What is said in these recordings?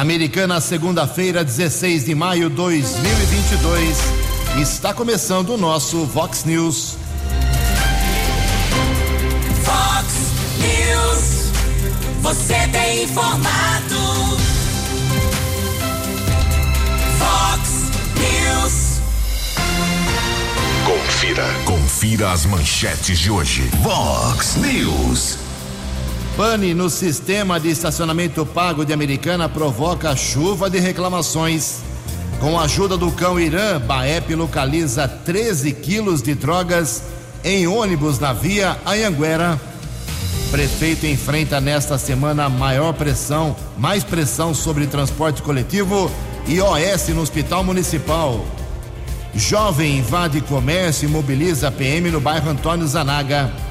Americana, segunda-feira, 16 de maio de 2022. Está começando o nosso Vox News. Vox News. Você tem informado. Vox News. Confira. Confira as manchetes de hoje. Vox News. Pane no sistema de estacionamento pago de Americana provoca chuva de reclamações. Com a ajuda do cão Irã, Baep localiza 13 quilos de drogas em ônibus na via Anhanguera. Prefeito enfrenta nesta semana maior pressão, mais pressão sobre transporte coletivo e OS no Hospital Municipal. Jovem invade comércio e mobiliza PM no bairro Antônio Zanaga.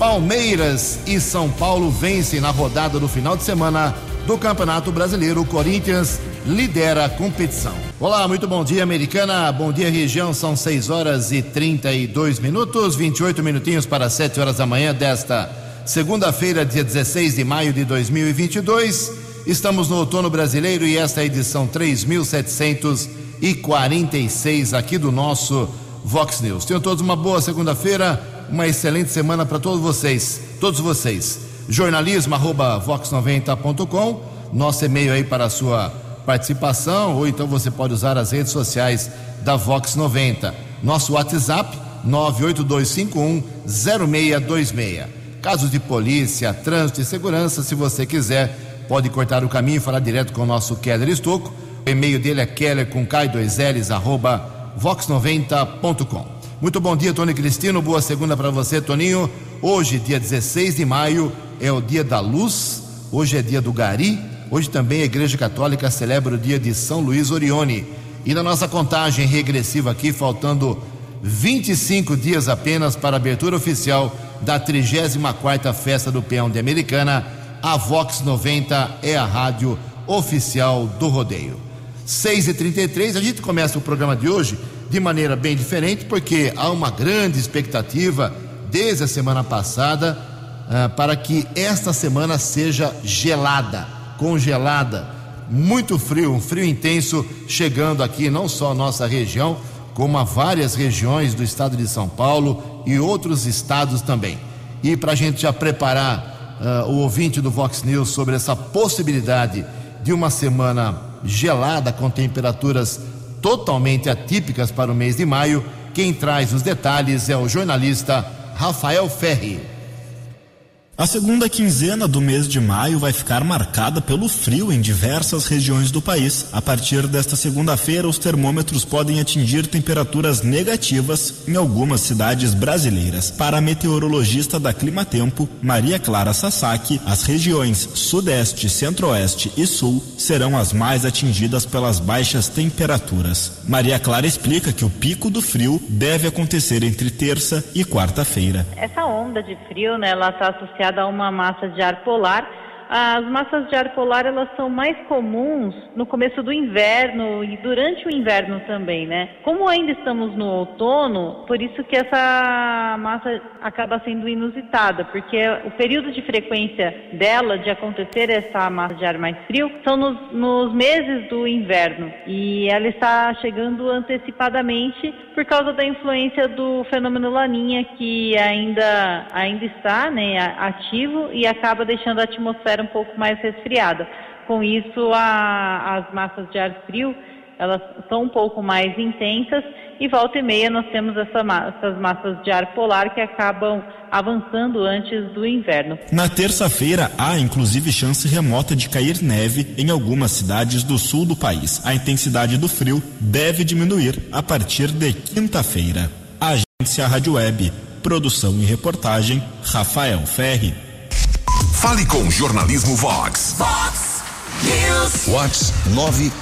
Palmeiras e São Paulo vencem na rodada do final de semana do Campeonato Brasileiro. O Corinthians lidera a competição. Olá, muito bom dia, americana. Bom dia, região. São 6 horas e 32 minutos, 28 minutinhos para 7 horas da manhã desta segunda-feira, dia 16 de maio de 2022. Estamos no outono brasileiro e esta é a edição 3746 aqui do nosso Vox News. Tenham todos uma boa segunda-feira uma excelente semana para todos vocês, todos vocês. Jornalismo arroba vox90.com, nosso e-mail aí para a sua participação, ou então você pode usar as redes sociais da Vox 90. Nosso WhatsApp 982510626. Casos de polícia, trânsito e segurança, se você quiser, pode cortar o caminho e falar direto com o nosso Keller Estocco. O e-mail dele é keller com k2ls arroba vox90.com. Muito bom dia, Tony Cristino. Boa segunda para você, Toninho. Hoje, dia 16 de maio, é o dia da luz. Hoje é dia do Gari. Hoje também a Igreja Católica celebra o dia de São Luís Orione. E na nossa contagem regressiva aqui, faltando 25 dias apenas para a abertura oficial da 34ª Festa do Peão de Americana, a Vox 90 é a rádio oficial do rodeio. 6h33, a gente começa o programa de hoje de maneira bem diferente, porque há uma grande expectativa desde a semana passada uh, para que esta semana seja gelada, congelada, muito frio, um frio intenso chegando aqui não só nossa região, como a várias regiões do estado de São Paulo e outros estados também. E para a gente já preparar uh, o ouvinte do Vox News sobre essa possibilidade de uma semana gelada com temperaturas totalmente atípicas para o mês de maio. Quem traz os detalhes é o jornalista Rafael Ferri. A segunda quinzena do mês de maio vai ficar marcada pelo frio em diversas regiões do país. A partir desta segunda-feira, os termômetros podem atingir temperaturas negativas em algumas cidades brasileiras. Para a meteorologista da Climatempo, Maria Clara Sasaki, as regiões Sudeste, Centro-Oeste e Sul serão as mais atingidas pelas baixas temperaturas. Maria Clara explica que o pico do frio deve acontecer entre terça e quarta-feira. Essa onda de frio, né, ela está associada associada a uma massa de ar polar as massas de ar polar elas são mais comuns no começo do inverno e durante o inverno também, né? Como ainda estamos no outono, por isso que essa massa acaba sendo inusitada, porque o período de frequência dela de acontecer essa massa de ar mais frio são nos, nos meses do inverno e ela está chegando antecipadamente por causa da influência do fenômeno laninha que ainda ainda está, né, ativo e acaba deixando a atmosfera um pouco mais resfriada. Com isso, a, as massas de ar frio elas são um pouco mais intensas e volta e meia nós temos essa, essas massas de ar polar que acabam avançando antes do inverno. Na terça-feira há inclusive chance remota de cair neve em algumas cidades do sul do país. A intensidade do frio deve diminuir a partir de quinta-feira. Agência Rádio Web, produção e reportagem Rafael Ferri. Fale com o Jornalismo Vox. Vox News. Vox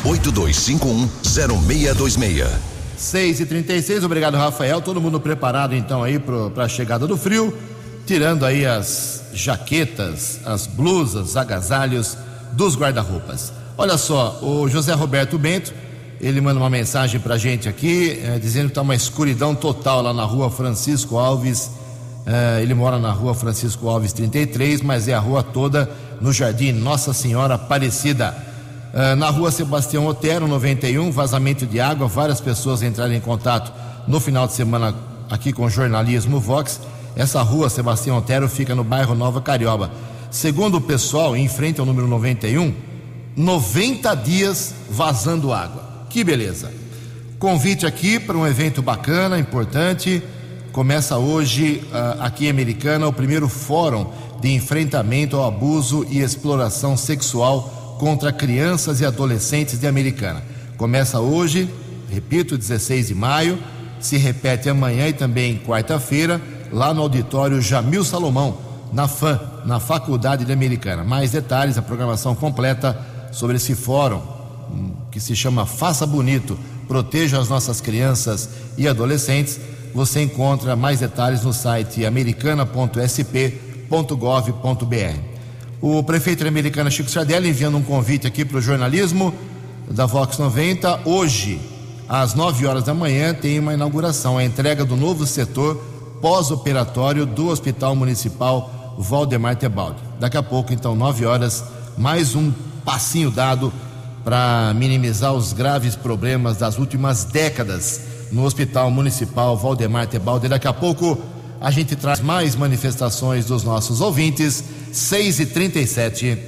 982510626. 6 e 36 obrigado Rafael. Todo mundo preparado então aí para a chegada do frio, tirando aí as jaquetas, as blusas, agasalhos dos guarda-roupas. Olha só, o José Roberto Bento, ele manda uma mensagem para a gente aqui, é, dizendo que está uma escuridão total lá na rua Francisco Alves Uh, ele mora na rua Francisco Alves 33, mas é a rua toda no Jardim Nossa Senhora Aparecida. Uh, na rua Sebastião Otero, 91, vazamento de água. Várias pessoas entraram em contato no final de semana aqui com o jornalismo Vox. Essa rua Sebastião Otero fica no bairro Nova Carioba. Segundo o pessoal, em frente ao número 91, 90 dias vazando água. Que beleza! Convite aqui para um evento bacana, importante. Começa hoje uh, aqui em Americana o primeiro fórum de enfrentamento ao abuso e exploração sexual contra crianças e adolescentes de Americana. Começa hoje, repito, 16 de maio, se repete amanhã e também quarta-feira, lá no auditório Jamil Salomão, na FAM, na Faculdade de Americana. Mais detalhes, a programação completa sobre esse fórum, hum, que se chama Faça Bonito, Proteja as Nossas Crianças e Adolescentes. Você encontra mais detalhes no site americana.sp.gov.br. O prefeito americano Chico Sardelli enviando um convite aqui para o jornalismo da Vox 90. Hoje, às 9 horas da manhã, tem uma inauguração, a entrega do novo setor pós-operatório do Hospital Municipal Valdemar Tebaldi. Daqui a pouco, então, 9 horas, mais um passinho dado para minimizar os graves problemas das últimas décadas no Hospital Municipal Valdemar Tebaldi. Daqui a pouco a gente traz mais manifestações dos nossos ouvintes. 6 e 37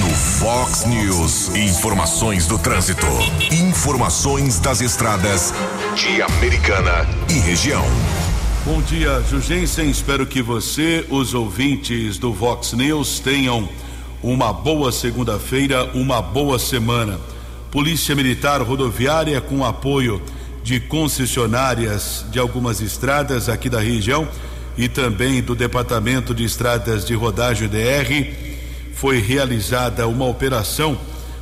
No Fox News, informações do trânsito. Informações das estradas de Americana e região. Bom dia, Jugensen. Espero que você, os ouvintes do Vox News, tenham uma boa segunda-feira, uma boa semana. Polícia Militar Rodoviária, com apoio de concessionárias de algumas estradas aqui da região e também do Departamento de Estradas de Rodagem DR, foi realizada uma operação,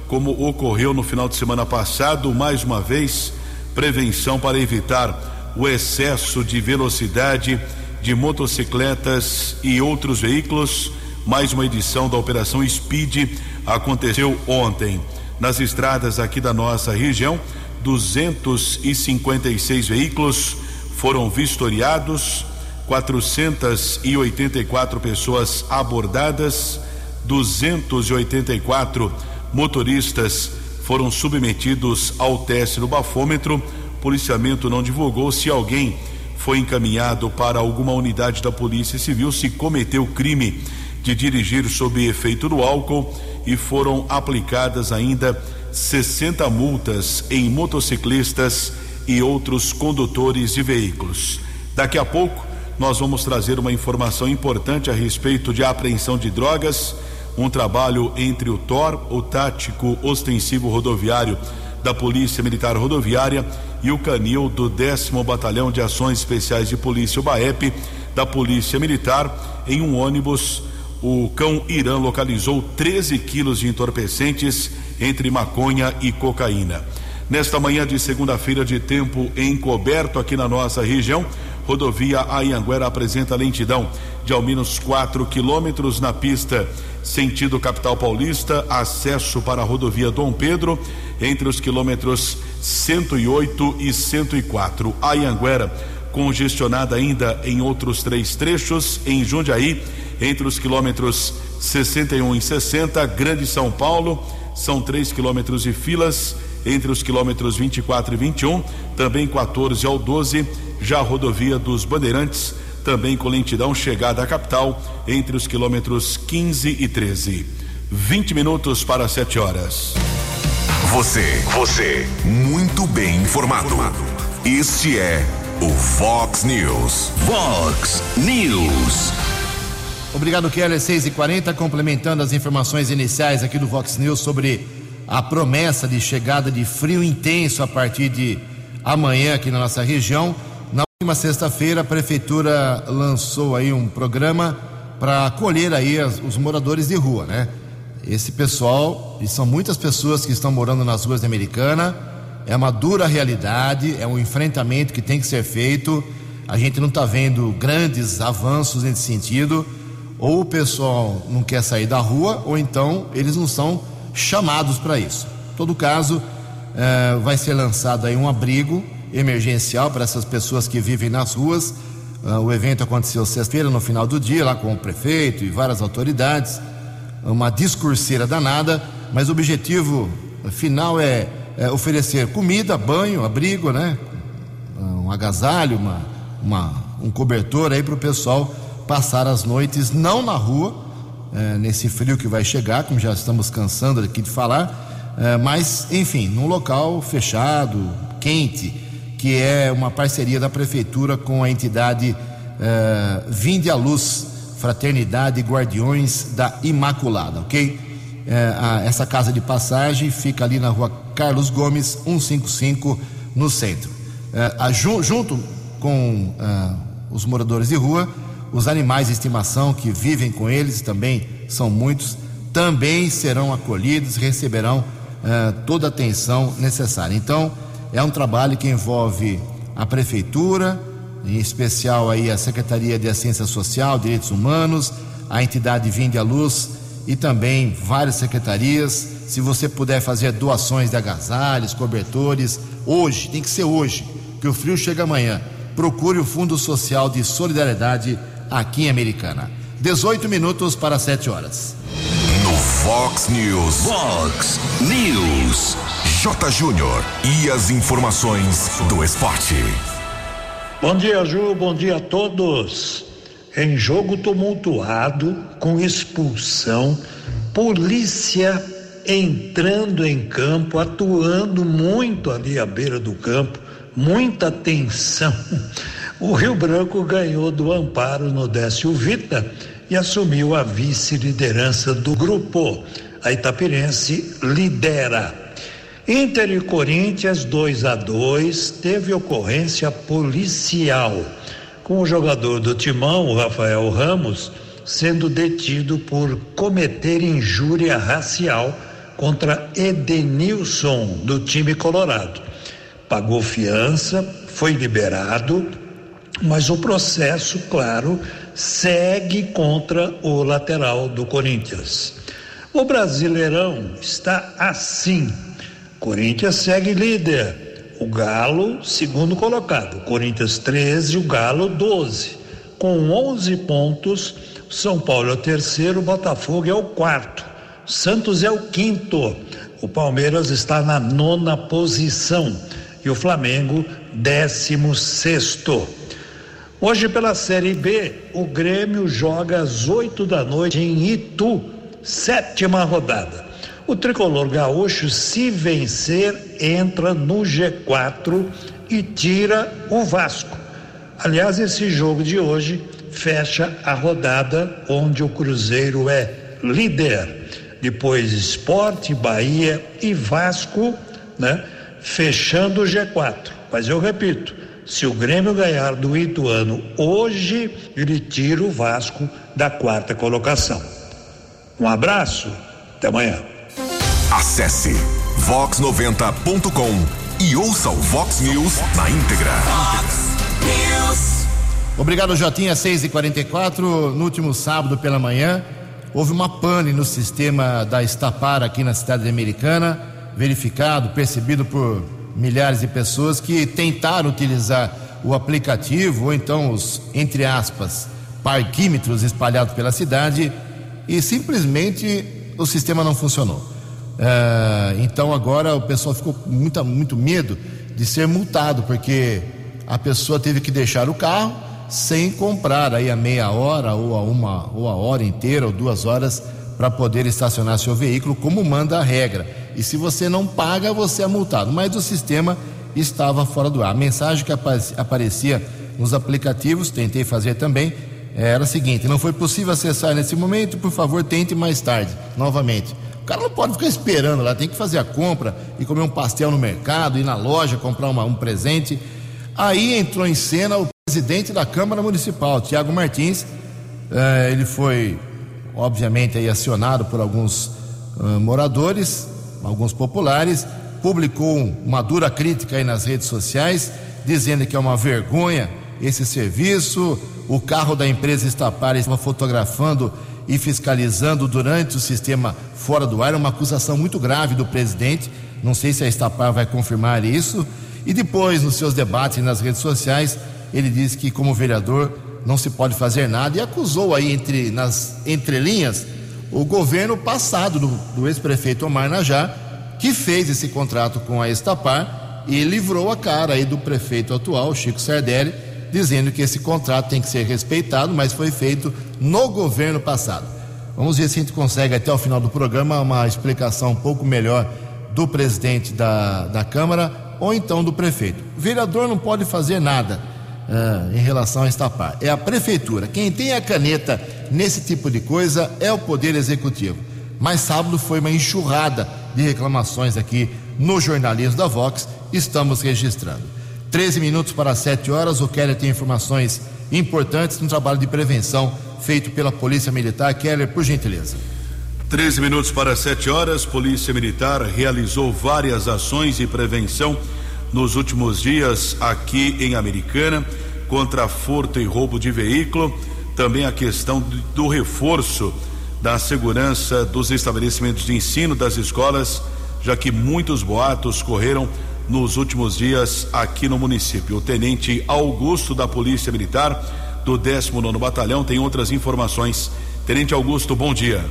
como ocorreu no final de semana passado, mais uma vez, prevenção para evitar o excesso de velocidade de motocicletas e outros veículos. Mais uma edição da Operação Speed aconteceu ontem. Nas estradas aqui da nossa região, 256 veículos foram vistoriados, 484 pessoas abordadas, 284 motoristas foram submetidos ao teste do bafômetro. O policiamento não divulgou se alguém foi encaminhado para alguma unidade da Polícia Civil se cometeu crime de dirigir sob efeito do álcool e foram aplicadas ainda 60 multas em motociclistas e outros condutores de veículos. Daqui a pouco, nós vamos trazer uma informação importante a respeito de apreensão de drogas, um trabalho entre o TOR, o Tático Ostensivo Rodoviário da Polícia Militar Rodoviária, e o Canil do 10 Batalhão de Ações Especiais de Polícia, o BAEP, da Polícia Militar, em um ônibus. O cão Irã localizou 13 quilos de entorpecentes entre maconha e cocaína. Nesta manhã de segunda-feira de tempo encoberto aqui na nossa região, rodovia Ayanguera apresenta lentidão de ao menos 4 quilômetros na pista sentido capital paulista, acesso para a rodovia Dom Pedro, entre os quilômetros 108 e 104. Ayanguera congestionada ainda em outros três trechos, em Jundiaí, entre os quilômetros 61 e 60, Grande São Paulo são 3 quilômetros de filas entre os quilômetros 24 e 21, também 14 ao 12, já a rodovia dos Bandeirantes, também com lentidão chegada à capital entre os quilômetros 15 e 13. 20 minutos para 7 horas. Você, você, muito bem informado. Este é o Fox News. Fox News. Obrigado, Keller. 6 e 40 complementando as informações iniciais aqui do Vox News sobre a promessa de chegada de frio intenso a partir de amanhã aqui na nossa região. Na última sexta-feira, a prefeitura lançou aí um programa para acolher aí os moradores de rua, né? Esse pessoal, e são muitas pessoas que estão morando nas ruas da Americana, é uma dura realidade, é um enfrentamento que tem que ser feito. A gente não está vendo grandes avanços nesse sentido ou o pessoal não quer sair da rua, ou então eles não são chamados para isso. Em todo caso, eh, vai ser lançado aí um abrigo emergencial para essas pessoas que vivem nas ruas. Uh, o evento aconteceu sexta-feira, no final do dia, lá com o prefeito e várias autoridades. Uma discurseira danada. mas o objetivo final é, é oferecer comida, banho, abrigo, né? Um agasalho, uma, uma um cobertor aí para o pessoal passar as noites não na rua, é, nesse frio que vai chegar, como já estamos cansando aqui de falar, é, mas enfim, num local fechado, quente, que é uma parceria da prefeitura com a entidade é, Vinde à Luz, Fraternidade Guardiões da Imaculada, ok? É, a, essa casa de passagem fica ali na rua Carlos Gomes, 155, no centro. É, a, junto com é, os moradores de rua, os animais de estimação que vivem com eles também são muitos, também serão acolhidos, receberão uh, toda a atenção necessária. Então, é um trabalho que envolve a prefeitura, em especial aí a Secretaria de Assistência Social, Direitos Humanos, a entidade Vinde à Luz e também várias secretarias. Se você puder fazer doações de agasalhos, cobertores, hoje, tem que ser hoje, que o frio chega amanhã. Procure o Fundo Social de Solidariedade aqui em Americana. 18 minutos para 7 horas. No Fox News. Fox News. J. Júnior. E as informações do esporte. Bom dia, Ju. Bom dia a todos. Em jogo tumultuado, com expulsão, polícia entrando em campo, atuando muito ali à beira do campo, muita tensão o Rio Branco ganhou do Amparo no Décio Vita e assumiu a vice-liderança do grupo. A Itapirense lidera. Inter e Corinthians 2 a 2 teve ocorrência policial, com o jogador do Timão, o Rafael Ramos, sendo detido por cometer injúria racial contra Edenilson do time colorado. Pagou fiança, foi liberado mas o processo, claro, segue contra o lateral do Corinthians. O Brasileirão está assim. Corinthians segue líder. O Galo, segundo colocado. Corinthians 13, o Galo 12. Com 11 pontos, São Paulo é o terceiro, Botafogo é o quarto. Santos é o quinto. O Palmeiras está na nona posição. E o Flamengo, décimo sexto. Hoje, pela Série B, o Grêmio joga às 8 da noite em Itu, sétima rodada. O tricolor gaúcho, se vencer, entra no G4 e tira o Vasco. Aliás, esse jogo de hoje fecha a rodada onde o Cruzeiro é líder. Depois Esporte, Bahia e Vasco, né? Fechando o G4. Mas eu repito, se o Grêmio ganhar do Ituano hoje, ele tira o Vasco da quarta colocação. Um abraço, até amanhã. Acesse vox90.com e ouça o Vox News na íntegra. Obrigado, Jotinha. 6 e 44 No último sábado pela manhã, houve uma pane no sistema da Estapar aqui na cidade americana, verificado, percebido por milhares de pessoas que tentaram utilizar o aplicativo ou então os, entre aspas, parquímetros espalhados pela cidade e simplesmente o sistema não funcionou. É, então agora o pessoal ficou com muito, muito medo de ser multado, porque a pessoa teve que deixar o carro sem comprar aí a meia hora ou a uma ou a hora inteira ou duas horas para poder estacionar seu veículo, como manda a regra. E se você não paga, você é multado. Mas o sistema estava fora do ar. A mensagem que aparecia nos aplicativos, tentei fazer também, era a seguinte: não foi possível acessar nesse momento, por favor, tente mais tarde, novamente. O cara não pode ficar esperando lá, tem que fazer a compra e comer um pastel no mercado, ir na loja, comprar uma, um presente. Aí entrou em cena o presidente da Câmara Municipal, Tiago Martins. Eh, ele foi obviamente aí acionado por alguns moradores, alguns populares, publicou uma dura crítica aí nas redes sociais, dizendo que é uma vergonha esse serviço. O carro da empresa Estapar estava fotografando e fiscalizando durante o sistema fora do ar, uma acusação muito grave do presidente. Não sei se a Estapar vai confirmar isso. E depois, nos seus debates nas redes sociais, ele disse que, como vereador, não se pode fazer nada e acusou aí entre nas entrelinhas o governo passado do, do ex-prefeito Omar Najar, que fez esse contrato com a Estapar e livrou a cara aí do prefeito atual, Chico Sardelli, dizendo que esse contrato tem que ser respeitado, mas foi feito no governo passado. Vamos ver se a gente consegue até o final do programa uma explicação um pouco melhor do presidente da, da Câmara ou então do prefeito. O vereador não pode fazer nada uh, em relação a Estapar. É a prefeitura. Quem tem a caneta nesse tipo de coisa é o Poder Executivo. Mas sábado foi uma enxurrada de reclamações aqui no jornalismo da Vox. Estamos registrando. 13 minutos para 7 horas. O Keller tem informações importantes no trabalho de prevenção feito pela Polícia Militar. Keller, por gentileza. 13 minutos para 7 horas. Polícia Militar realizou várias ações de prevenção nos últimos dias aqui em Americana contra furto e roubo de veículo. Também a questão do reforço da segurança dos estabelecimentos de ensino das escolas, já que muitos boatos correram nos últimos dias aqui no município. O tenente Augusto da Polícia Militar do 19 Batalhão tem outras informações. Tenente Augusto, bom dia.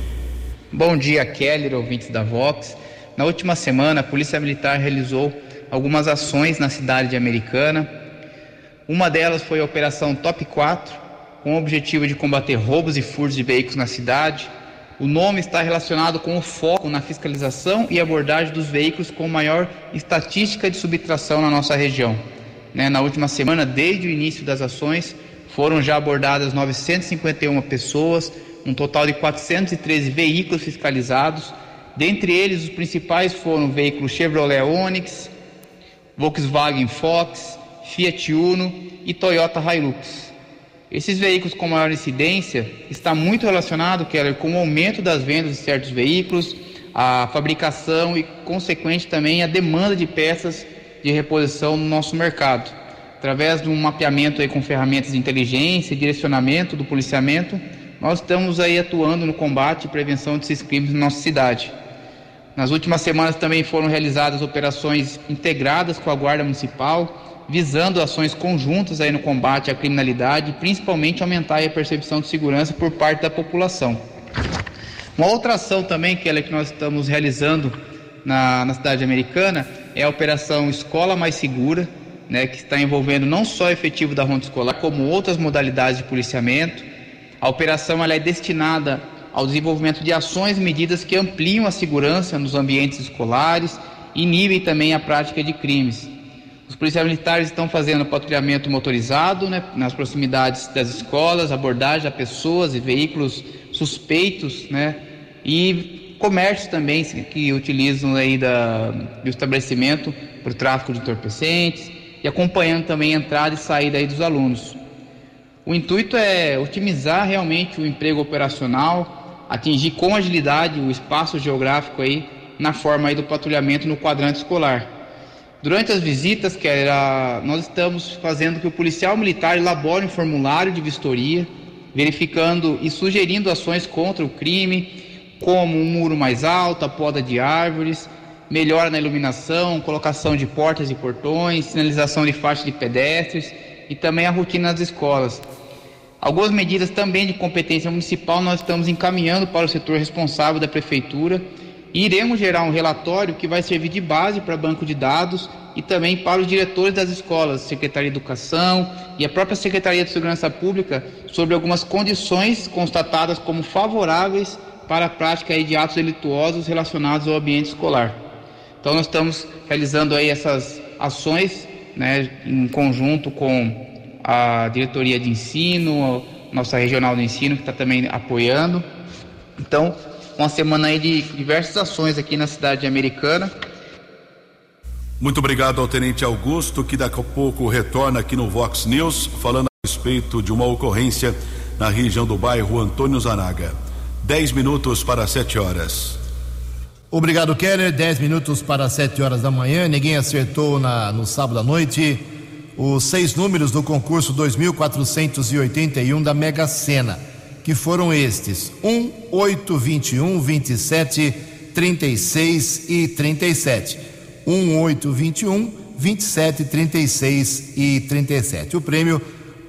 Bom dia, Keller, ouvintes da Vox. Na última semana, a Polícia Militar realizou algumas ações na cidade de Americana. Uma delas foi a Operação Top 4, com o objetivo de combater roubos e furtos de veículos na cidade. O nome está relacionado com o foco na fiscalização e abordagem dos veículos com maior estatística de subtração na nossa região. Né, na última semana, desde o início das ações, foram já abordadas 951 pessoas, um total de 413 veículos fiscalizados. Dentre eles, os principais foram veículos Chevrolet Onix, Volkswagen Fox, Fiat Uno e Toyota Hilux. Esses veículos com maior incidência está muito relacionado, Keller, com o aumento das vendas de certos veículos, a fabricação e, consequente, também a demanda de peças de reposição no nosso mercado. Através de um mapeamento aí com ferramentas de inteligência e direcionamento do policiamento, nós estamos aí atuando no combate e prevenção desses crimes na nossa cidade. Nas últimas semanas também foram realizadas operações integradas com a Guarda Municipal, visando ações conjuntas aí no combate à criminalidade, principalmente aumentar a percepção de segurança por parte da população. Uma outra ação também que, é que nós estamos realizando na, na cidade americana é a Operação Escola Mais Segura, né, que está envolvendo não só o efetivo da ronda escolar, como outras modalidades de policiamento a operação ela é destinada ao desenvolvimento de ações e medidas que ampliam a segurança nos ambientes escolares e inibem também a prática de crimes. Os policiais militares estão fazendo patrulhamento motorizado né, nas proximidades das escolas, abordagem a pessoas e veículos suspeitos, né, e comércios também que utilizam aí da, do estabelecimento para o tráfico de entorpecentes e acompanhando também a entrada e saída aí dos alunos. O intuito é otimizar realmente o emprego operacional, atingir com agilidade o espaço geográfico aí na forma aí do patrulhamento no quadrante escolar. Durante as visitas, que era, nós estamos fazendo que o policial militar elabore um formulário de vistoria, verificando e sugerindo ações contra o crime, como um muro mais alto, a poda de árvores, melhora na iluminação, colocação de portas e portões, sinalização de faixa de pedestres e também a rotina das escolas. Algumas medidas também de competência municipal nós estamos encaminhando para o setor responsável da prefeitura e iremos gerar um relatório que vai servir de base para banco de dados e também para os diretores das escolas, Secretaria de Educação e a própria Secretaria de Segurança Pública sobre algumas condições constatadas como favoráveis para a prática de atos delituosos relacionados ao ambiente escolar. Então nós estamos realizando aí essas ações né, em conjunto com a diretoria de ensino, nossa regional de ensino que está também apoiando. Então, uma semana aí de diversas ações aqui na cidade americana. Muito obrigado ao Tenente Augusto, que daqui a pouco retorna aqui no Vox News, falando a respeito de uma ocorrência na região do bairro Antônio Zanaga. Dez minutos para sete horas. Obrigado, Keller. Dez minutos para sete horas da manhã. Ninguém acertou na, no sábado à noite os seis números do concurso 2481 da Mega Sena, que foram estes: 1, 8, 21, 27, 36 e 37. 1, 8, 21, 27, 36 e 37. O prêmio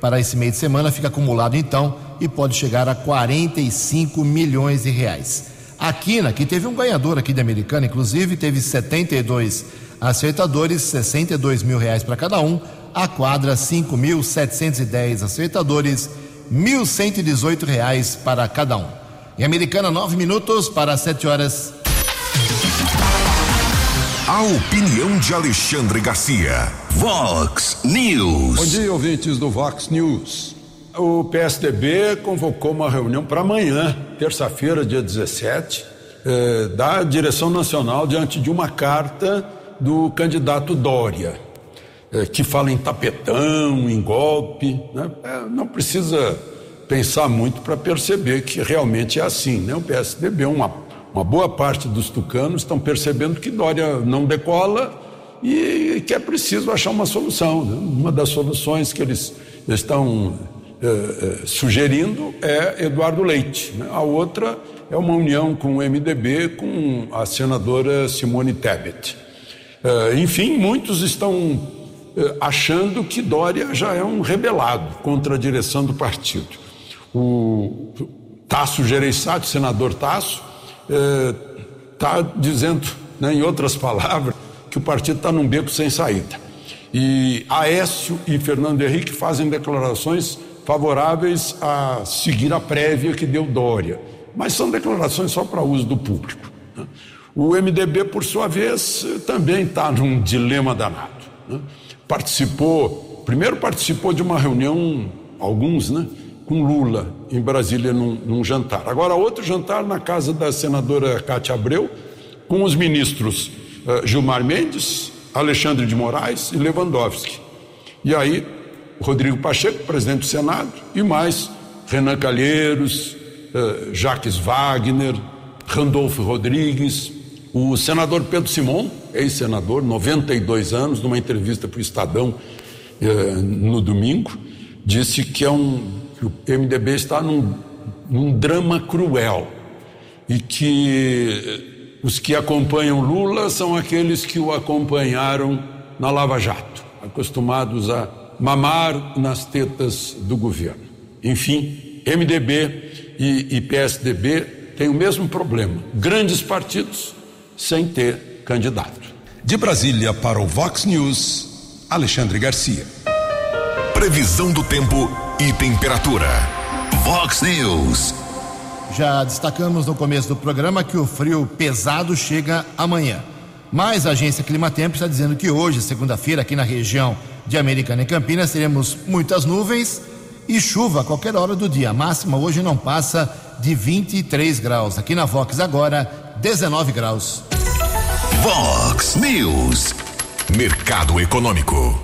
para esse meio de semana fica acumulado então e pode chegar a 45 milhões de reais. A Quina, que teve um ganhador aqui de Americana, inclusive, teve 72 acertadores, 62 mil reais para cada um. A quadra, 5.710 acertadores, 1.118 reais para cada um. Em Americana, nove minutos para sete horas. A opinião de Alexandre Garcia. Vox News. Bom dia, ouvintes do Vox News. O PSDB convocou uma reunião para amanhã, terça-feira, dia 17, eh, da direção nacional diante de uma carta do candidato Dória, que fala em tapetão, em golpe. Né? É, não precisa pensar muito para perceber que realmente é assim. Né? O PSDB, uma, uma boa parte dos tucanos estão percebendo que Dória não decola e que é preciso achar uma solução. Né? Uma das soluções que eles estão eh, eh, sugerindo é Eduardo Leite. Né? A outra é uma união com o MDB com a senadora Simone Tebet. Eh, enfim, muitos estão eh, achando que Dória já é um rebelado contra a direção do partido. O Tasso Gereissati, senador Tasso, está dizendo, né, em outras palavras, que o partido está num beco sem saída. E Aécio e Fernando Henrique fazem declarações favoráveis a seguir a prévia que deu Dória, mas são declarações só para uso do público. Né? O MDB, por sua vez, também está num dilema danado. Né? Participou, primeiro participou de uma reunião, alguns, né, com Lula em Brasília num, num jantar. Agora outro jantar na casa da senadora Cátia Abreu, com os ministros uh, Gilmar Mendes, Alexandre de Moraes e Lewandowski. E aí, Rodrigo Pacheco, presidente do Senado, e mais Renan Calheiros, uh, Jacques Wagner, Randolfo Rodrigues, o senador Pedro Simon, ex-senador, 92 anos, numa entrevista para o Estadão eh, no domingo, disse que, é um, que o MDB está num, num drama cruel e que os que acompanham Lula são aqueles que o acompanharam na Lava Jato, acostumados a mamar nas tetas do governo. Enfim, MDB e, e PSDB têm o mesmo problema. Grandes partidos sem ter candidato. De Brasília para o Vox News, Alexandre Garcia. Previsão do tempo e temperatura. Vox News. Já destacamos no começo do programa que o frio pesado chega amanhã. Mas a agência Climatempo está dizendo que hoje, segunda-feira, aqui na região de Americana e Campinas, teremos muitas nuvens e chuva a qualquer hora do dia. A máxima hoje não passa de 23 graus. Aqui na Vox agora, 19 graus. Vox News. Mercado Econômico.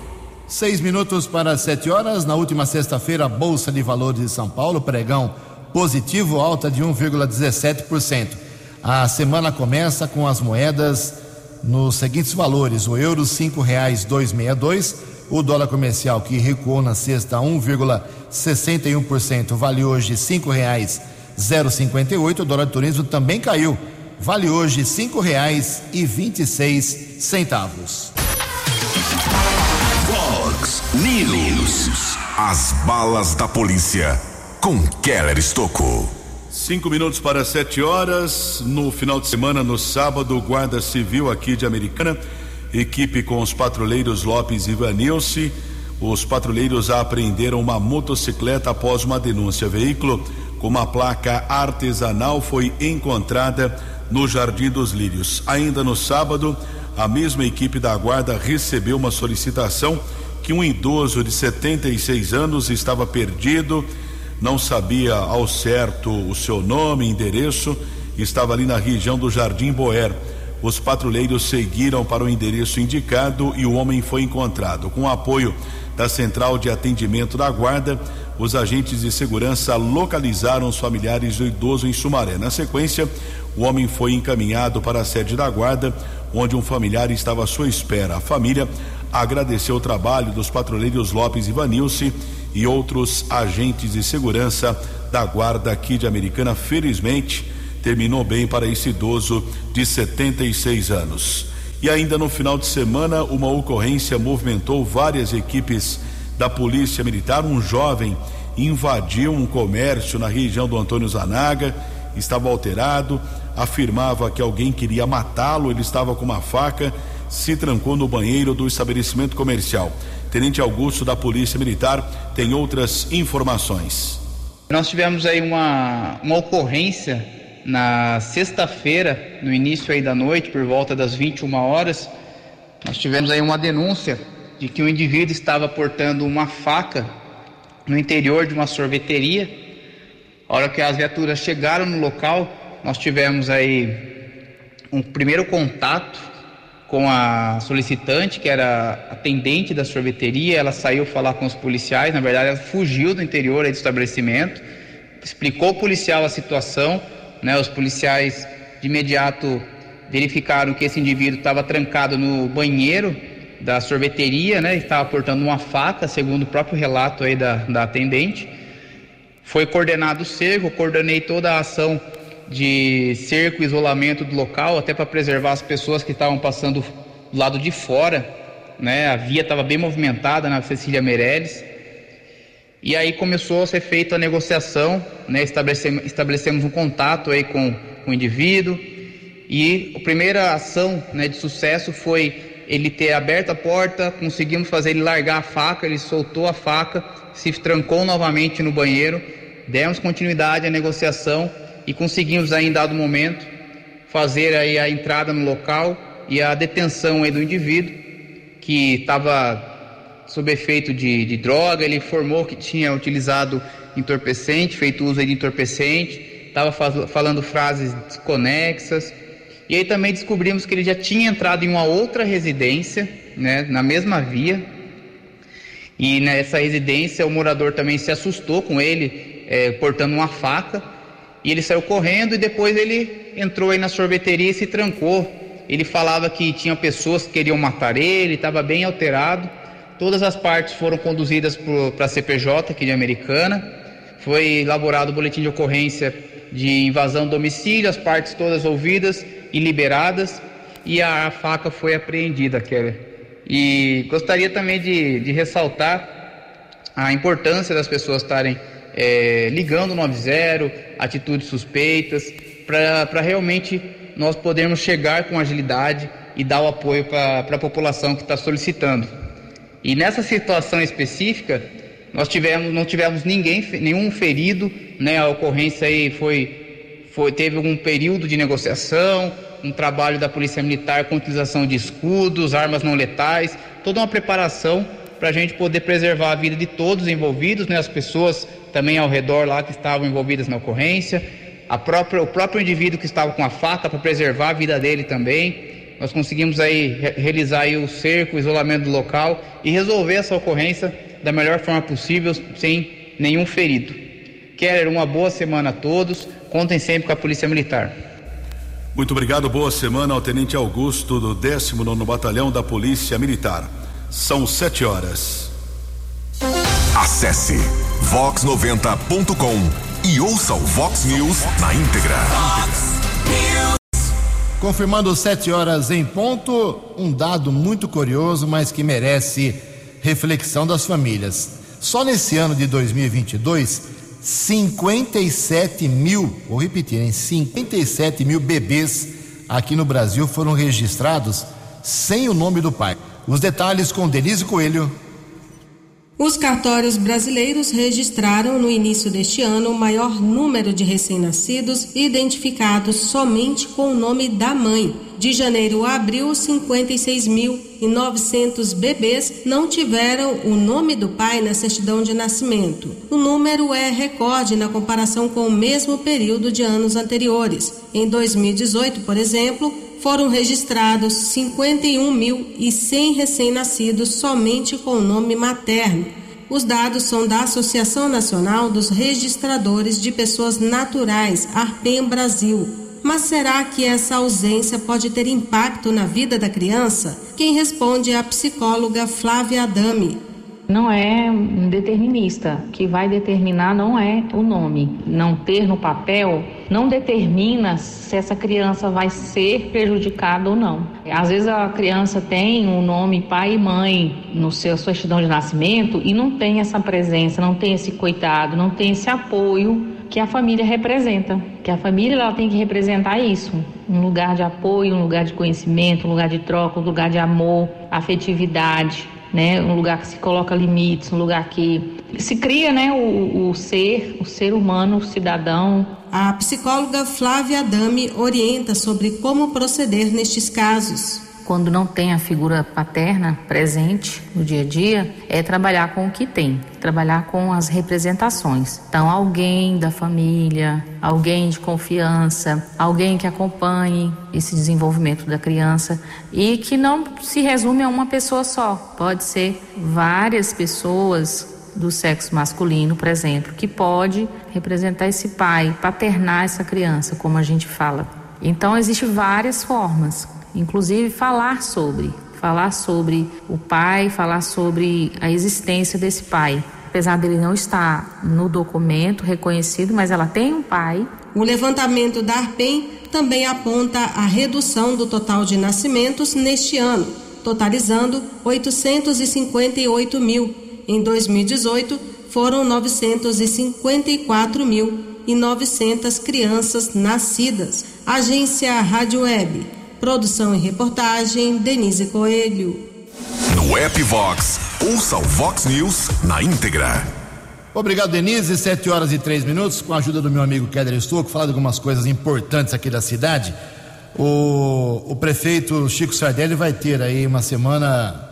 Seis minutos para sete horas. Na última sexta-feira, a Bolsa de Valores de São Paulo, pregão positivo, alta de 1,17%. A semana começa com as moedas nos seguintes valores: o euro cinco reais dois meia dois, o dólar comercial que recuou na sexta 1,61% vale hoje cinco reais 0,58. O dólar de turismo também caiu vale hoje cinco reais e vinte e seis centavos. Fox News. As balas da polícia com Keller Estocou. Cinco minutos para sete horas. No final de semana, no sábado, Guarda Civil aqui de Americana, equipe com os patrulheiros Lopes e Vanilce. Os patrulheiros apreenderam uma motocicleta após uma denúncia. Veículo com uma placa artesanal foi encontrada no Jardim dos Lírios. Ainda no sábado, a mesma equipe da Guarda recebeu uma solicitação que um idoso de 76 anos estava perdido, não sabia ao certo o seu nome, endereço, estava ali na região do Jardim Boer. Os patrulheiros seguiram para o endereço indicado e o homem foi encontrado. Com apoio da Central de Atendimento da Guarda, os agentes de segurança localizaram os familiares do idoso em Sumaré. Na sequência, o homem foi encaminhado para a sede da guarda, onde um familiar estava à sua espera. A família agradeceu o trabalho dos patrulheiros Lopes e Vanilce e outros agentes de segurança da guarda aqui de Americana. Felizmente, terminou bem para esse idoso de 76 anos. E ainda no final de semana, uma ocorrência movimentou várias equipes da Polícia Militar. Um jovem invadiu um comércio na região do Antônio Zanaga, estava alterado, afirmava que alguém queria matá-lo, ele estava com uma faca, se trancou no banheiro do estabelecimento comercial. Tenente Augusto da Polícia Militar tem outras informações. Nós tivemos aí uma, uma ocorrência na sexta-feira, no início aí da noite, por volta das 21 horas. Nós tivemos aí uma denúncia de que um indivíduo estava portando uma faca no interior de uma sorveteria. A hora que as viaturas chegaram no local, nós tivemos aí um primeiro contato com a solicitante, que era atendente da sorveteria. Ela saiu falar com os policiais, na verdade, ela fugiu do interior do estabelecimento, explicou ao policial a situação. Né, os policiais de imediato verificaram que esse indivíduo estava trancado no banheiro da sorveteria, né? Estava portando uma faca, segundo o próprio relato aí da, da atendente. Foi coordenado o cerco, coordenei toda a ação de cerco e isolamento do local, até para preservar as pessoas que estavam passando do lado de fora, né? A via estava bem movimentada na Cecília Meirelles. E aí começou a ser feita a negociação, né? Estabelecemos, estabelecemos um contato aí com, com o indivíduo. E a primeira ação né, de sucesso foi ele ter aberto a porta, conseguimos fazer ele largar a faca, ele soltou a faca, se trancou novamente no banheiro, demos continuidade à negociação e conseguimos aí em dado momento fazer aí a entrada no local e a detenção aí do indivíduo que estava sob efeito de, de, droga, ele informou que tinha utilizado entorpecente, feito uso de entorpecente, estava falando frases desconexas, e aí também descobrimos que ele já tinha entrado em uma outra residência, né, na mesma via. E nessa residência o morador também se assustou com ele, é, portando uma faca. E ele saiu correndo e depois ele entrou aí na sorveteria e se trancou. Ele falava que tinha pessoas que queriam matar ele, estava bem alterado. Todas as partes foram conduzidas para a CPJ aqui de Americana. Foi elaborado o boletim de ocorrência de invasão do domicílio, as partes todas ouvidas e liberadas e a, faca foi apreendida, Kelly. E gostaria também de, de ressaltar a importância das pessoas estarem é, ligando no 90, atitudes suspeitas, para realmente nós podermos chegar com agilidade e dar o apoio para a população que está solicitando. E nessa situação específica, nós tivemos, não tivemos ninguém, nenhum ferido, né? A ocorrência aí foi foi, teve um período de negociação, um trabalho da Polícia Militar com utilização de escudos, armas não letais, toda uma preparação para a gente poder preservar a vida de todos os envolvidos, né, as pessoas também ao redor lá que estavam envolvidas na ocorrência, a própria, o próprio indivíduo que estava com a faca para preservar a vida dele também. Nós conseguimos aí realizar aí o cerco, o isolamento do local e resolver essa ocorrência da melhor forma possível, sem nenhum ferido. Quero uma boa semana a todos. Contem sempre com a Polícia Militar. Muito obrigado, boa semana ao Tenente Augusto do 19 Batalhão da Polícia Militar. São sete horas. Acesse vox90.com e ouça o Vox News na íntegra. Confirmando sete horas em ponto, um dado muito curioso, mas que merece reflexão das famílias. Só nesse ano de 2022, 57 mil, vou repetir, hein? 57 mil bebês aqui no Brasil foram registrados sem o nome do pai. Os detalhes com Denise Coelho. Os cartórios brasileiros registraram no início deste ano o maior número de recém-nascidos identificados somente com o nome da mãe. De janeiro a abril, 56.900 bebês não tiveram o nome do pai na certidão de nascimento. O número é recorde na comparação com o mesmo período de anos anteriores. Em 2018, por exemplo, foram registrados 51.100 recém-nascidos somente com o nome materno. Os dados são da Associação Nacional dos Registradores de Pessoas Naturais, ARPEM Brasil. Mas será que essa ausência pode ter impacto na vida da criança? Quem responde é a psicóloga Flávia Adami. Não é determinista. O que vai determinar não é o nome. Não ter no papel não determina se essa criança vai ser prejudicada ou não. Às vezes a criança tem o um nome pai e mãe no seu certidão de nascimento e não tem essa presença, não tem esse cuidado, não tem esse apoio que a família representa. Que a família ela tem que representar isso, um lugar de apoio, um lugar de conhecimento, um lugar de troca, um lugar de amor, afetividade né? Um lugar que se coloca limites, um lugar que se cria, né? O, o ser, o ser humano, o cidadão. A psicóloga Flávia Adame orienta sobre como proceder nestes casos quando não tem a figura paterna presente no dia a dia, é trabalhar com o que tem, trabalhar com as representações. Então, alguém da família, alguém de confiança, alguém que acompanhe esse desenvolvimento da criança e que não se resume a uma pessoa só. Pode ser várias pessoas do sexo masculino, por exemplo, que pode representar esse pai, paternar essa criança, como a gente fala. Então, existem várias formas inclusive falar sobre, falar sobre o pai, falar sobre a existência desse pai. Apesar dele não estar no documento reconhecido, mas ela tem um pai. O levantamento da ARPEM também aponta a redução do total de nascimentos neste ano, totalizando 858 mil. Em 2018, foram 954 mil e 900 crianças nascidas. Agência Rádio Web Produção e reportagem Denise Coelho. No app Vox, ouça o Vox News na íntegra. Obrigado, Denise. Sete horas e três minutos, com a ajuda do meu amigo Keller Estouco, falar de algumas coisas importantes aqui da cidade. O, o prefeito Chico Sardelli vai ter aí uma semana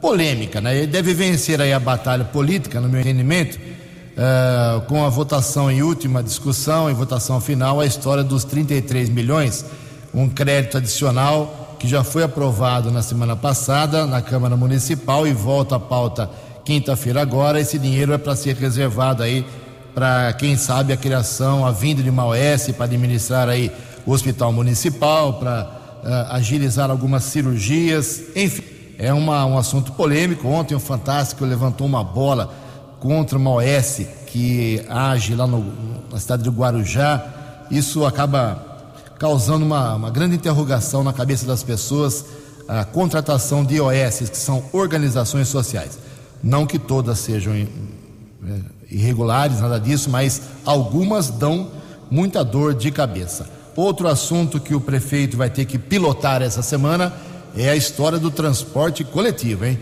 polêmica, né? Ele deve vencer aí a batalha política, no meu entendimento, uh, com a votação em última discussão, em votação final, a história dos 33 milhões um crédito adicional que já foi aprovado na semana passada na Câmara Municipal e volta à pauta quinta-feira agora. Esse dinheiro é para ser reservado aí para quem sabe a criação, a vinda de uma para administrar aí o Hospital Municipal, para uh, agilizar algumas cirurgias, enfim, é uma, um assunto polêmico. Ontem o Fantástico levantou uma bola contra uma OS que age lá no, na cidade de Guarujá. Isso acaba causando uma, uma grande interrogação na cabeça das pessoas a contratação de OS, que são organizações sociais. Não que todas sejam é, irregulares, nada disso, mas algumas dão muita dor de cabeça. Outro assunto que o prefeito vai ter que pilotar essa semana é a história do transporte coletivo, hein?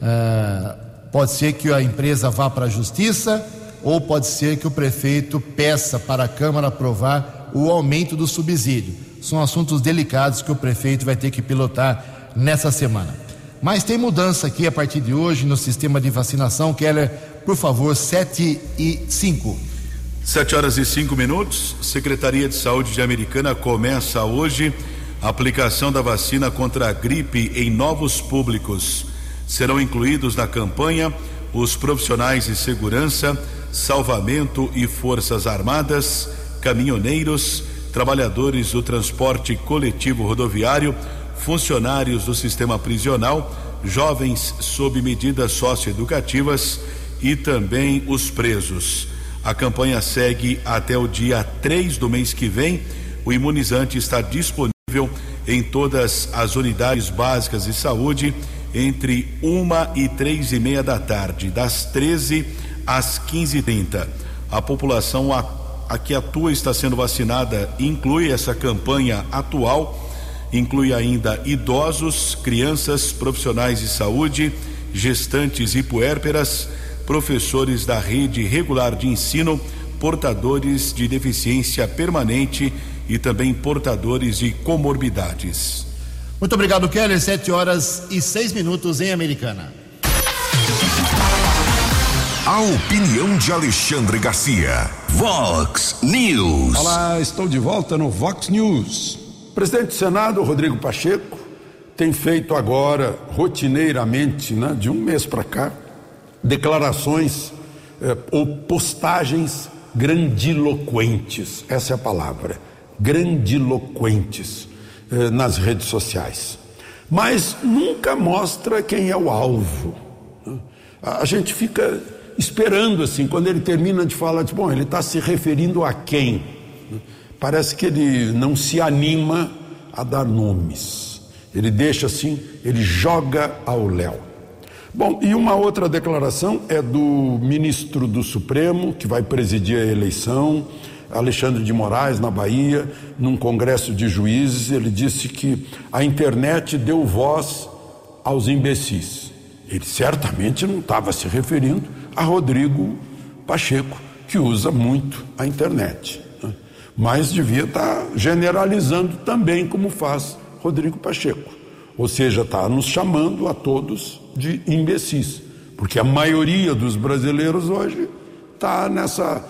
Ah, pode ser que a empresa vá para a justiça ou pode ser que o prefeito peça para a Câmara aprovar o aumento do subsídio. São assuntos delicados que o prefeito vai ter que pilotar nessa semana. Mas tem mudança aqui a partir de hoje no sistema de vacinação. Keller, por favor, 7 e 5. 7 horas e 5 minutos. Secretaria de Saúde de Americana começa hoje a aplicação da vacina contra a gripe em novos públicos. Serão incluídos na campanha os profissionais de segurança, salvamento e forças armadas caminhoneiros, trabalhadores do transporte coletivo rodoviário, funcionários do sistema prisional, jovens sob medidas socioeducativas e também os presos. A campanha segue até o dia 3 do mês que vem. O imunizante está disponível em todas as unidades básicas de saúde entre uma e três e meia da tarde, das 13 às 15h30. A população a que atua está sendo vacinada inclui essa campanha atual, inclui ainda idosos, crianças, profissionais de saúde, gestantes e puérperas, professores da rede regular de ensino, portadores de deficiência permanente e também portadores de comorbidades. Muito obrigado, Keller. Sete horas e seis minutos em Americana. A opinião de Alexandre Garcia. Vox News. Olá, estou de volta no Vox News. O presidente do Senado, Rodrigo Pacheco, tem feito agora, rotineiramente, né, de um mês para cá, declarações eh, ou postagens grandiloquentes. Essa é a palavra. Grandiloquentes eh, nas redes sociais. Mas nunca mostra quem é o alvo. A gente fica esperando assim, quando ele termina de falar, diz, bom, ele está se referindo a quem? Parece que ele não se anima a dar nomes. Ele deixa assim, ele joga ao léu. Bom, e uma outra declaração é do ministro do Supremo, que vai presidir a eleição, Alexandre de Moraes, na Bahia, num congresso de juízes, ele disse que a internet deu voz aos imbecis. Ele certamente não estava se referindo a Rodrigo Pacheco, que usa muito a internet. Né? Mas devia estar generalizando também, como faz Rodrigo Pacheco. Ou seja, está nos chamando a todos de imbecis, porque a maioria dos brasileiros hoje está nessa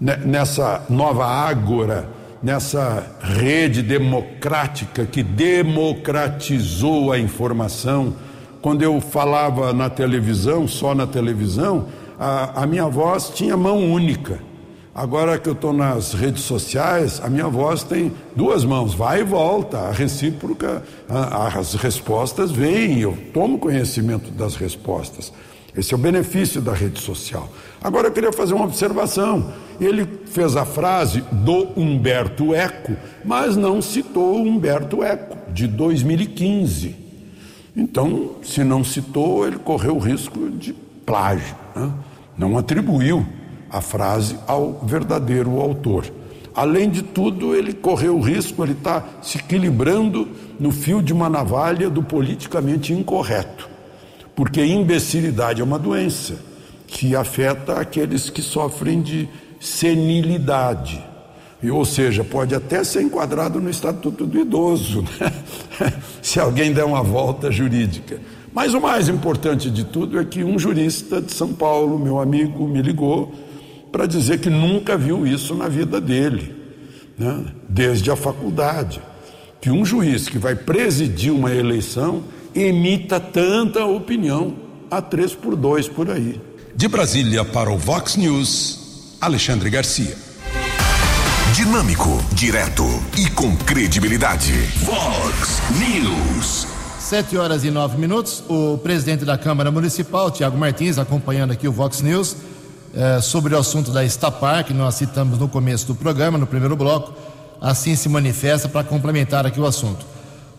nessa nova ágora, nessa rede democrática que democratizou a informação. Quando eu falava na televisão, só na televisão, a, a minha voz tinha mão única. Agora que eu estou nas redes sociais, a minha voz tem duas mãos, vai e volta, a recíproca, a, as respostas vêm, eu tomo conhecimento das respostas. Esse é o benefício da rede social. Agora eu queria fazer uma observação. Ele fez a frase do Humberto Eco, mas não citou o Humberto Eco, de 2015. Então, se não citou, ele correu o risco de plágio. Né? Não atribuiu a frase ao verdadeiro autor. Além de tudo, ele correu o risco, ele está se equilibrando no fio de uma navalha do politicamente incorreto. Porque imbecilidade é uma doença que afeta aqueles que sofrem de senilidade. Ou seja, pode até ser enquadrado no Estatuto do Idoso, né? se alguém der uma volta jurídica. Mas o mais importante de tudo é que um jurista de São Paulo, meu amigo, me ligou para dizer que nunca viu isso na vida dele, né? desde a faculdade. Que um juiz que vai presidir uma eleição emita tanta opinião a três por dois por aí. De Brasília para o Vox News, Alexandre Garcia. Dinâmico, direto e com credibilidade. Vox News. Sete horas e nove minutos. O presidente da Câmara Municipal, Tiago Martins, acompanhando aqui o Vox News, eh, sobre o assunto da Estapar, que nós citamos no começo do programa, no primeiro bloco, assim se manifesta para complementar aqui o assunto.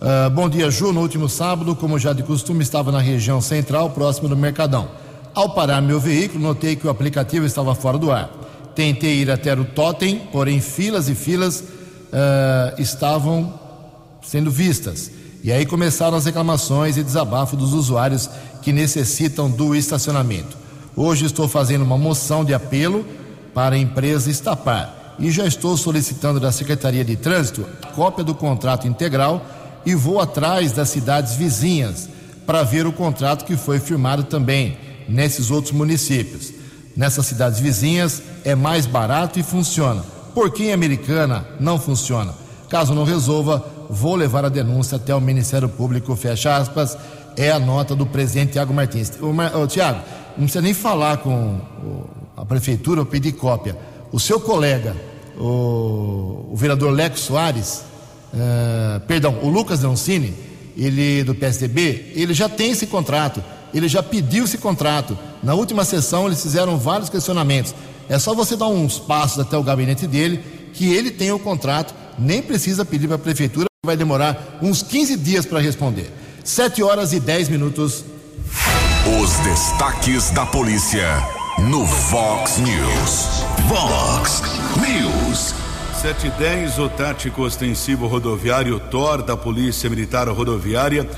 Uh, bom dia, Ju. No último sábado, como já de costume, estava na região central, próximo do Mercadão. Ao parar meu veículo, notei que o aplicativo estava fora do ar. Tentei ir até o totem, porém filas e filas uh, estavam sendo vistas. E aí começaram as reclamações e desabafo dos usuários que necessitam do estacionamento. Hoje estou fazendo uma moção de apelo para a empresa Estapar e já estou solicitando da Secretaria de Trânsito cópia do contrato integral e vou atrás das cidades vizinhas para ver o contrato que foi firmado também nesses outros municípios. Nessas cidades vizinhas é mais barato e funciona. Por que em Americana não funciona? Caso não resolva, vou levar a denúncia até o Ministério Público, fecha aspas, é a nota do presidente Tiago Martins. O, o Tiago, não precisa nem falar com a prefeitura ou pedir cópia. O seu colega, o, o vereador Leco Soares, uh, perdão, o Lucas Leoncini, ele do PSDB, ele já tem esse contrato ele já pediu esse contrato. Na última sessão, eles fizeram vários questionamentos. É só você dar uns passos até o gabinete dele, que ele tem o contrato, nem precisa pedir para a prefeitura, vai demorar uns 15 dias para responder. 7 horas e 10 minutos. Os destaques da polícia no Vox News. Vox News. 710, o tático ostensivo rodoviário TOR da Polícia Militar Rodoviária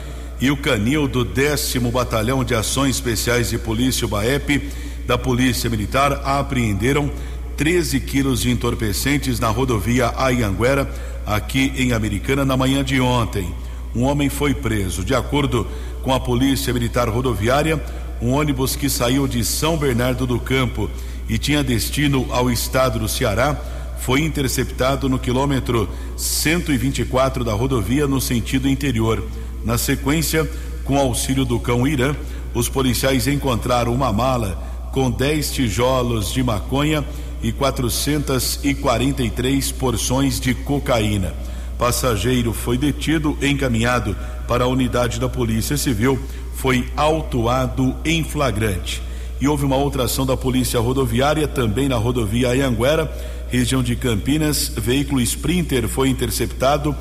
e o canil do décimo Batalhão de Ações Especiais de Polícia, o BAEP, da Polícia Militar, apreenderam 13 quilos de entorpecentes na rodovia Ayanguera, aqui em Americana, na manhã de ontem. Um homem foi preso. De acordo com a Polícia Militar Rodoviária, um ônibus que saiu de São Bernardo do Campo e tinha destino ao estado do Ceará foi interceptado no quilômetro 124 da rodovia no sentido interior. Na sequência, com auxílio do cão Irã, os policiais encontraram uma mala com 10 tijolos de maconha e 443 porções de cocaína. Passageiro foi detido, encaminhado para a unidade da Polícia Civil, foi autuado em flagrante. E houve uma outra ação da Polícia Rodoviária também na rodovia Anhanguera, região de Campinas. Veículo Sprinter foi interceptado.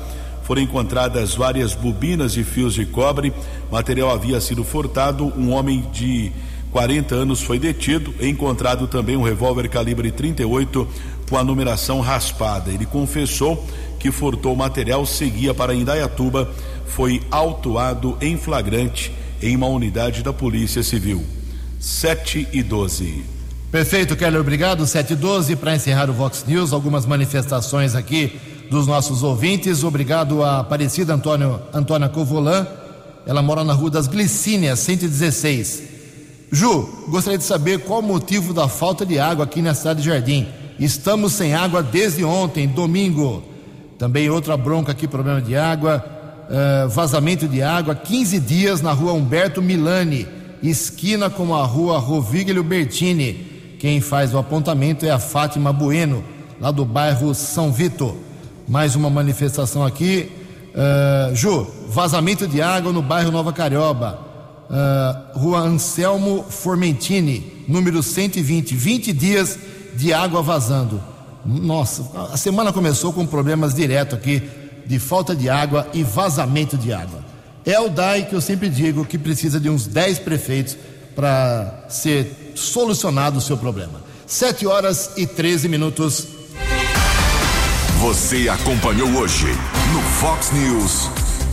Foram encontradas várias bobinas e fios de cobre. O material havia sido furtado. Um homem de 40 anos foi detido. Encontrado também um revólver calibre 38 com a numeração raspada. Ele confessou que furtou o material, seguia para Indaiatuba, foi autuado em flagrante em uma unidade da Polícia Civil. 7 e 12. Perfeito, Keller, obrigado. 7 e 12 para encerrar o Vox News, algumas manifestações aqui dos nossos ouvintes. Obrigado a Aparecida Antônio, Antônia Covolan. Ela mora na Rua das Glicínias, 116. Ju, gostaria de saber qual o motivo da falta de água aqui na cidade de Jardim. Estamos sem água desde ontem, domingo. Também outra bronca aqui, problema de água, uh, vazamento de água, 15 dias na rua Humberto Milani, esquina com a rua Rovíguio Bertini. Quem faz o apontamento é a Fátima Bueno, lá do bairro São Vito. Mais uma manifestação aqui. Uh, Ju, vazamento de água no bairro Nova Carioba. Uh, rua Anselmo Formentini, número 120, 20 dias de água vazando. Nossa, a semana começou com problemas direto aqui de falta de água e vazamento de água. É o DAI que eu sempre digo que precisa de uns 10 prefeitos para ser solucionado o seu problema. 7 horas e 13 minutos. Você acompanhou hoje no Fox News.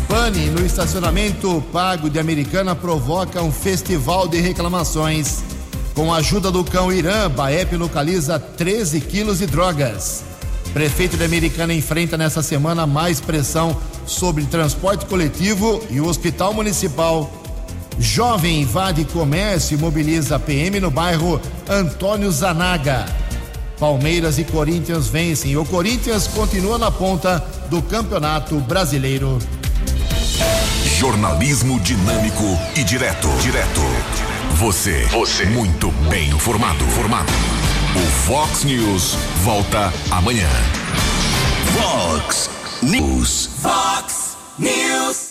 Pane no estacionamento pago de Americana provoca um festival de reclamações. Com a ajuda do cão Irã, Baep localiza 13 quilos de drogas. Prefeito de Americana enfrenta nessa semana mais pressão sobre transporte coletivo e o hospital municipal. Jovem invade comércio e mobiliza PM no bairro Antônio Zanaga. Palmeiras e Corinthians vencem. O Corinthians continua na ponta do Campeonato Brasileiro. Jornalismo dinâmico e direto. Direto. Você. Você. Muito bem informado. Formado. O Fox News volta amanhã. Fox News. Fox News.